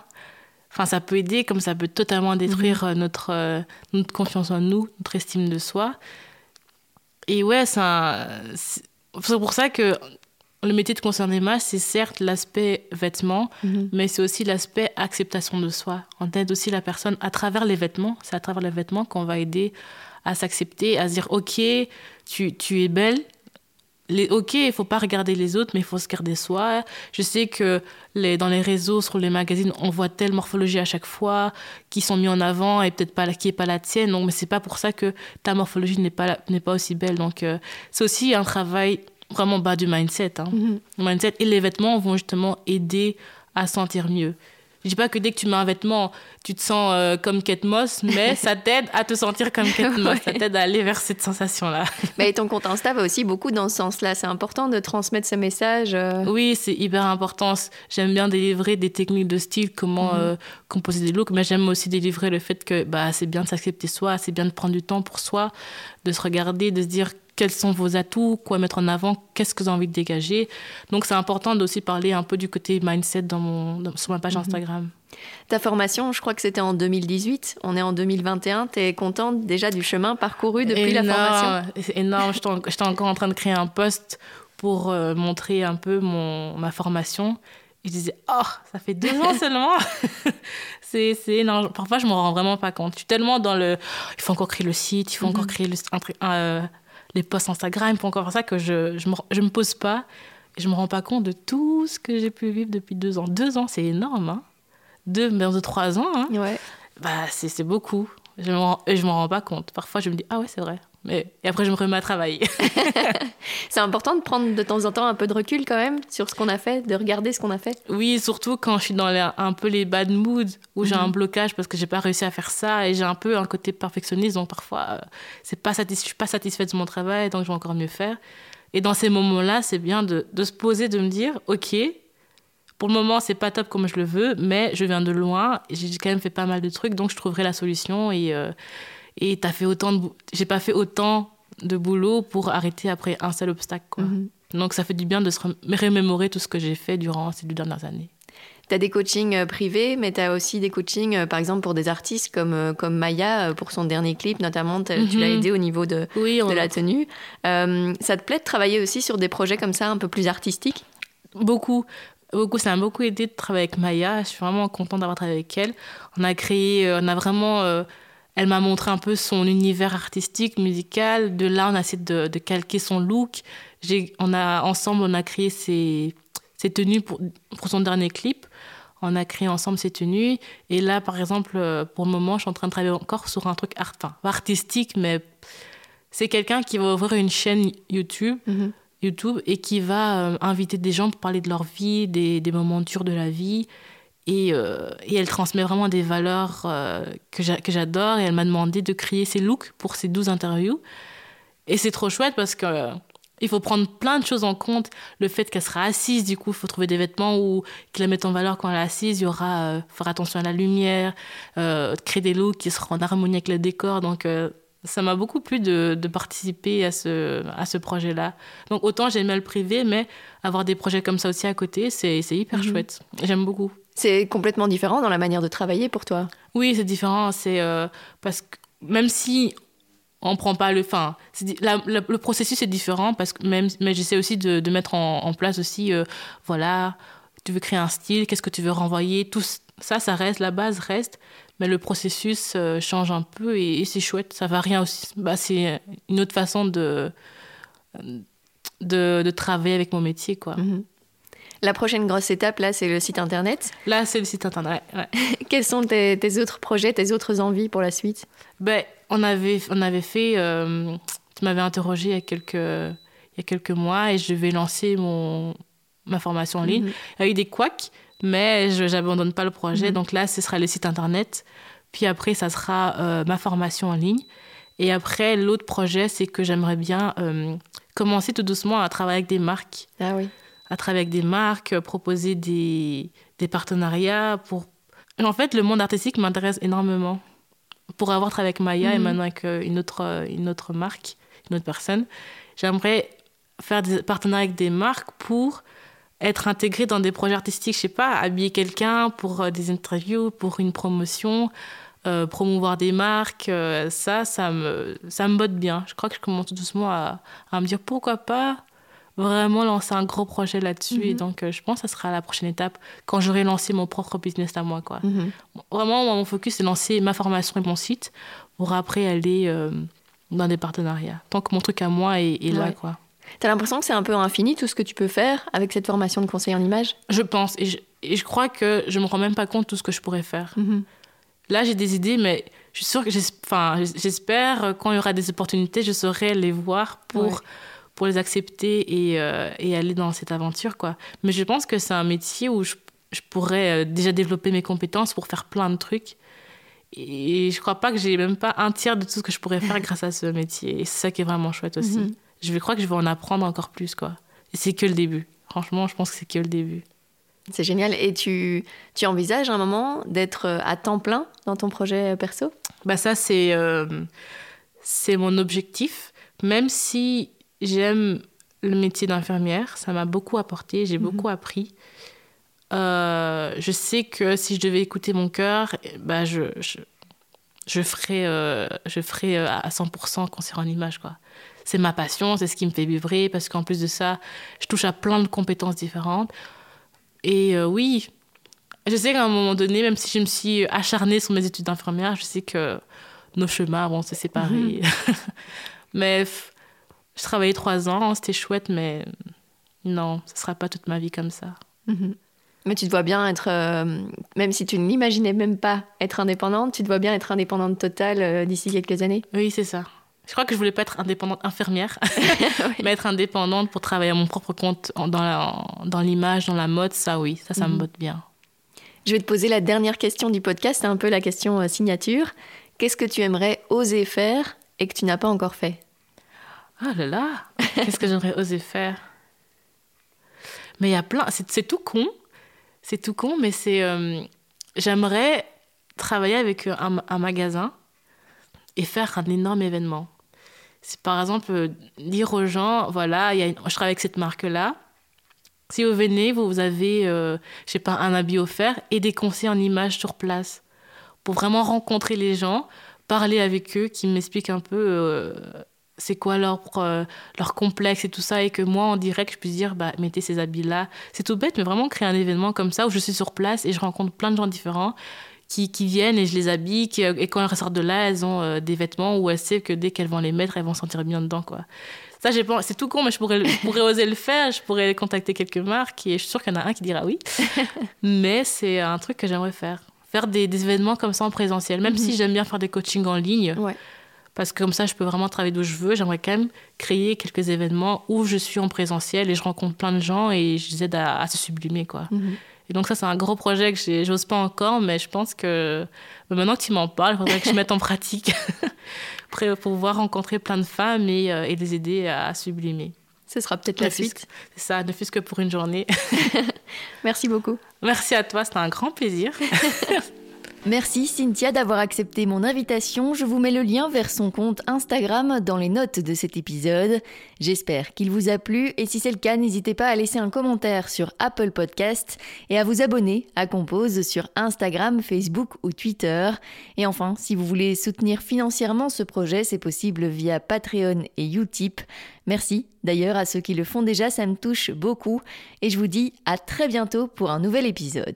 Enfin, ça peut aider comme ça peut totalement détruire mm-hmm. notre, notre confiance en nous, notre estime de soi. Et ouais, ça c'est pour ça que le métier de concerne image, c'est certes l'aspect vêtements, mhm. mais c'est aussi l'aspect acceptation de soi. On aide aussi la personne à travers les vêtements. C'est à travers les vêtements qu'on va aider à s'accepter, à se dire Ok, tu, tu es belle, les, ok, il faut pas regarder les autres, mais il faut se garder soi. Je sais que les, dans les réseaux, sur les magazines, on voit telle morphologie à chaque fois qui sont mis en avant et peut-être pas qui est pas la tienne. Donc, mais c'est pas pour ça que ta morphologie n'est pas n'est pas aussi belle. Donc, euh, c'est aussi un travail vraiment bas du mindset. Hein. Mm-hmm. mindset et les vêtements vont justement aider à sentir mieux. Je dis pas que dès que tu mets un vêtement, tu te sens euh, comme Kate Moss, mais <laughs> ça t'aide à te sentir comme Kate Moss. Ça t'aide à aller vers cette sensation-là. <laughs> Mais ton compte Insta va aussi beaucoup dans ce sens-là. C'est important de transmettre ce message. Euh. Oui, c'est hyper important. J'aime bien délivrer des techniques de style, comment mhm. euh, composer des looks, mais j'aime aussi délivrer le fait que bah, c'est bien de s'accepter soi, c'est bien de prendre du temps pour soi, de se regarder, de se dire quels sont vos atouts, quoi mettre en avant, qu'est-ce que vous avez envie de dégager. Donc c'est important d'aussi parler un peu du côté mindset dans mon, sur ma page mhm. Instagram. Ta formation, je crois que c'était en 2018. On est en 2021. Tu es contente déjà du chemin parcouru depuis la formation? C'est énorme. J'étais encore en train de créer un post pour euh, montrer un peu mon, ma formation. Et je disais, oh, ça fait deux ans <laughs> seulement. <laughs> c'est énorme. Parfois, je me rends vraiment pas compte. Je suis tellement dans le. Il faut encore créer le site, il faut encore mhm. créer le, euh, les posts Instagram, faut encore faire ça que je, je, me, je me pose pas. Et je me rends pas compte de tout ce que j'ai pu vivre depuis deux ans. Deux ans, c'est énorme. Hein deux, de trois ans, hein, ouais. bah, c'est beaucoup. Je ne me rends pas compte. Parfois, je me dis, ah ouais, c'est vrai. Mais, et après, je me remets à travailler. <laughs> c'est important de prendre de temps en temps un peu de recul quand même sur ce qu'on a fait, de regarder ce qu'on a fait. Oui, surtout quand je suis dans un peu les bad moods, où j'ai un mhm. blocage parce que j'ai pas réussi à faire ça et j'ai un peu un côté perfectionniste, donc parfois, euh, c'est pas je suis pas satisfaite de mon travail, donc je vais encore mieux faire. Et dans ces moments-là, c'est bien de, de se poser, de me dire, OK, pour le moment, c'est pas top comme je le veux, mais je viens de loin. J'ai quand même fait pas mal de trucs, donc je trouverai la solution. Et euh, et t'as fait autant de, j'ai pas fait autant de boulot pour arrêter après un seul obstacle. Quoi. Mhm. Donc ça fait du bien de se remémorer tout ce que j'ai fait durant ces deux dernières années. Tu as des coachings euh, privés, mais tu as aussi des coachings, euh, par exemple, pour des artistes comme, comme Maya, pour son dernier clip, notamment, tu l'as mhm. aidé au niveau de, de la tenue. ça te plaît de travailler aussi sur des projets comme ça, un peu plus artistiques? Beaucoup beaucoup, ça m'a beaucoup aidé de travailler avec Maya. Je suis vraiment contente d'avoir travaillé avec elle. On a créé, euh, on a vraiment, euh, elle m'a montré un peu son univers artistique, musical. De là, on a essayé de, de calquer son look. On a, ensemble, on a créé ses, ses tenues pour, pour son dernier clip. On a créé ensemble ses tenues. Et là, par exemple, euh, pour le moment, je suis en train de travailler encore sur un truc art, enfin, artistique, mais c'est quelqu'un qui va ouvrir une chaîne YouTube. Mm-hmm. YouTube et qui va euh, inviter des gens pour parler de leur vie, des, des moments durs de la vie. Et, euh, et, elle transmet vraiment des valeurs euh, que j'adore. Et elle m'a demandé de créer ses looks pour ces 12 interviews. Et c'est trop chouette parce que euh, il faut prendre plein de choses en compte. Le fait qu'elle sera assise, du coup, il faut trouver des vêtements où, qui la mettent en valeur quand elle est assise. Il y aura faire attention à la lumière, créer des looks qui seront en harmonie avec le décor. Donc, ça m'a beaucoup plu de, de, participer à ce, à ce projet-là. Donc, autant j'aimais le privé, mais avoir des projets comme ça aussi à côté, c'est hyper mhm. chouette. J'aime beaucoup. C'est complètement différent dans la manière de travailler pour toi Oui, c'est différent. C'est euh, parce que même si on prend pas le fin, le processus est différent parce que même, mais j'essaie aussi de, de, mettre en, place aussi, euh, voilà, tu veux créer un style, qu'est-ce que tu veux renvoyer, tout ça, ça reste, la base reste, mais le processus euh, change un peu et, c'est chouette, ça va rien aussi. Bah, c'est une autre façon de, de, de, travailler avec mon métier, quoi. Mm-hmm. La prochaine grosse étape, là, c'est le site internet. Là, c'est le site internet. Ouais. <laughs> Quels sont tes, autres projets, tes autres envies pour la suite? Ben, on, avait, on avait fait. Euh, tu m'avais interrogé il y, a quelques, il y a quelques mois et je vais lancer mon, ma formation en ligne. Mhm. Il y a eu des couacs, mais je n'abandonne pas le projet. Mhm. Donc là, ce sera le site internet. Puis après, ça sera euh, ma formation en ligne. Et après, l'autre projet, c'est que j'aimerais bien euh, commencer tout doucement à travailler avec des marques. Ah oui à travers des marques, proposer des, des partenariats. Pour... En fait, le monde artistique m'intéresse énormément. Pour avoir travaillé avec Maya et mhm. maintenant avec euh, une autre, une autre marque, une autre personne, j'aimerais faire des partenariats avec des marques pour être intégré dans des projets artistiques, je sais pas, habiller quelqu'un pour euh, des interviews, pour une promotion, euh, promouvoir des marques, ça, ça me, ça me botte bien. Je crois que je commence tout doucement à, à me dire pourquoi pas vraiment lancer un gros projet là-dessus. Et mhm. donc, euh, je pense que ça sera la prochaine étape quand j'aurai lancé mon propre business à moi. Quoi. Mhm. Vraiment, mon focus, c'est lancer ma formation et mon site pour après aller euh, dans des partenariats. Tant que mon truc à moi est, là. quoi. T'as l'impression que c'est un peu infini tout ce que tu peux faire avec cette formation de conseil en image? Je pense. Et je, et je, crois que je me rends même pas compte de tout ce que je pourrais faire. Mhm. Là, j'ai des idées, mais je suis sûre que j'espère euh, quand il y aura des opportunités, je saurai les voir pour pour les accepter et, euh, et, aller dans cette aventure. Quoi. Mais je pense que c'est un métier où je, je pourrais euh, déjà développer mes compétences pour faire plein de trucs. Et je crois pas que j'ai même pas un tiers de tout ce que je pourrais faire <laughs> grâce à ce métier. Et c'est ça qui est vraiment chouette aussi. Mhm. Je crois que je vais en apprendre encore plus. Quoi. Et c'est que le début. Franchement, je pense que c'est que le début. C'est génial. Et tu, tu envisages un moment d'être euh, à temps plein dans ton projet perso? Bah Ça, c'est c'est mon objectif. Même si J'aime le métier d'infirmière, ça m'a beaucoup apporté, j'ai mhm. beaucoup appris. Euh, je sais que si je devais écouter mon cœur, bah je, je, je ferais, euh, je ferais euh, à 100% concert en image. Quoi. C'est ma passion, c'est ce qui me fait vibrer, parce qu'en plus de ça, je touche à plein de compétences différentes. Et oui, je sais qu'à un moment donné, même si je me suis acharnée sur mes études d'infirmière, je sais que nos chemins vont se séparer. Mhm. <laughs> Mais je travaillais trois ans, c'était chouette, mais non, ce ne sera pas toute ma vie comme ça. Mhm. Mais tu te vois bien être, euh, même si tu ne l'imaginais même pas être indépendante, tu te vois bien être indépendante totale euh, d'ici quelques années Oui, c'est ça. Je crois que je voulais pas être indépendante infirmière, <laughs> <laughs> mais être indépendante pour travailler à mon propre compte dans l'image, dans, la mode, ça oui, ça, ça me mhm. botte bien. Je vais te poser la dernière question du podcast, c'est un peu la question euh, signature. Qu'est-ce que tu aimerais oser faire et que tu n'as pas encore fait? Ah là là, qu'est-ce que j'aurais osé faire? Mais il y a plein, c'est tout con, c'est tout con, mais c'est, euh, j'aimerais travailler avec un, magasin et faire un énorme événement. C'est par exemple euh, dire aux gens, voilà, y a je travaille avec cette marque-là. Si vous venez, vous avez, euh, je sais pas, un habit offert et des conseils en images sur place pour vraiment rencontrer les gens, parler avec eux, qui m'expliquent un peu c'est quoi leur, euh, leur complexe et tout ça, et que moi, en direct, je puisse dire, bah, mettez ces habits-là. C'est tout bête, mais vraiment créer un événement comme ça où je suis sur place et je rencontre plein de gens différents qui, qui, viennent et je les habille. et quand elles ressortent de là, elles ont euh, des vêtements où elles savent que dès qu'elles vont les mettre, elles vont sentir bien dedans. quoi. Ça, c'est tout con, mais je pourrais, je pourrais oser le faire. Je pourrais contacter quelques marques et je suis sûre qu'il y en a un qui dira oui. <laughs> mais c'est un truc que j'aimerais faire. Faire des, des, événements comme ça en présentiel, même si mhm. j'aime bien faire des coachings en ligne. Ouais parce que comme ça, je peux vraiment travailler d'où je veux. J'aimerais quand même créer quelques événements où je suis en présentiel et je rencontre plein de gens et je les aide à, se sublimer, quoi. Mhm. Et donc ça, c'est un gros projet que j'ose pas encore, mais je pense que maintenant que tu m'en parles, il faudrait que je mette en <laughs> pratique <laughs> pour pouvoir rencontrer plein de femmes et, euh, et les aider à sublimer. Ce sera peut-être la suite. C'est ça, ne fût-ce que pour une journée. <laughs> Merci beaucoup. Merci à toi, c'était un grand plaisir. Merci Cynthia d'avoir accepté mon invitation. Je vous mets le lien vers son compte Instagram dans les notes de cet épisode. J'espère qu'il vous a plu et si c'est le cas, n'hésitez pas à laisser un commentaire sur Apple Podcast et à vous abonner à Compose sur Instagram, Facebook ou Twitter. Et enfin, si vous voulez soutenir financièrement ce projet, c'est possible via Patreon et Utip. Merci d'ailleurs à ceux qui le font déjà, ça me touche beaucoup et je vous dis à très bientôt pour un nouvel épisode.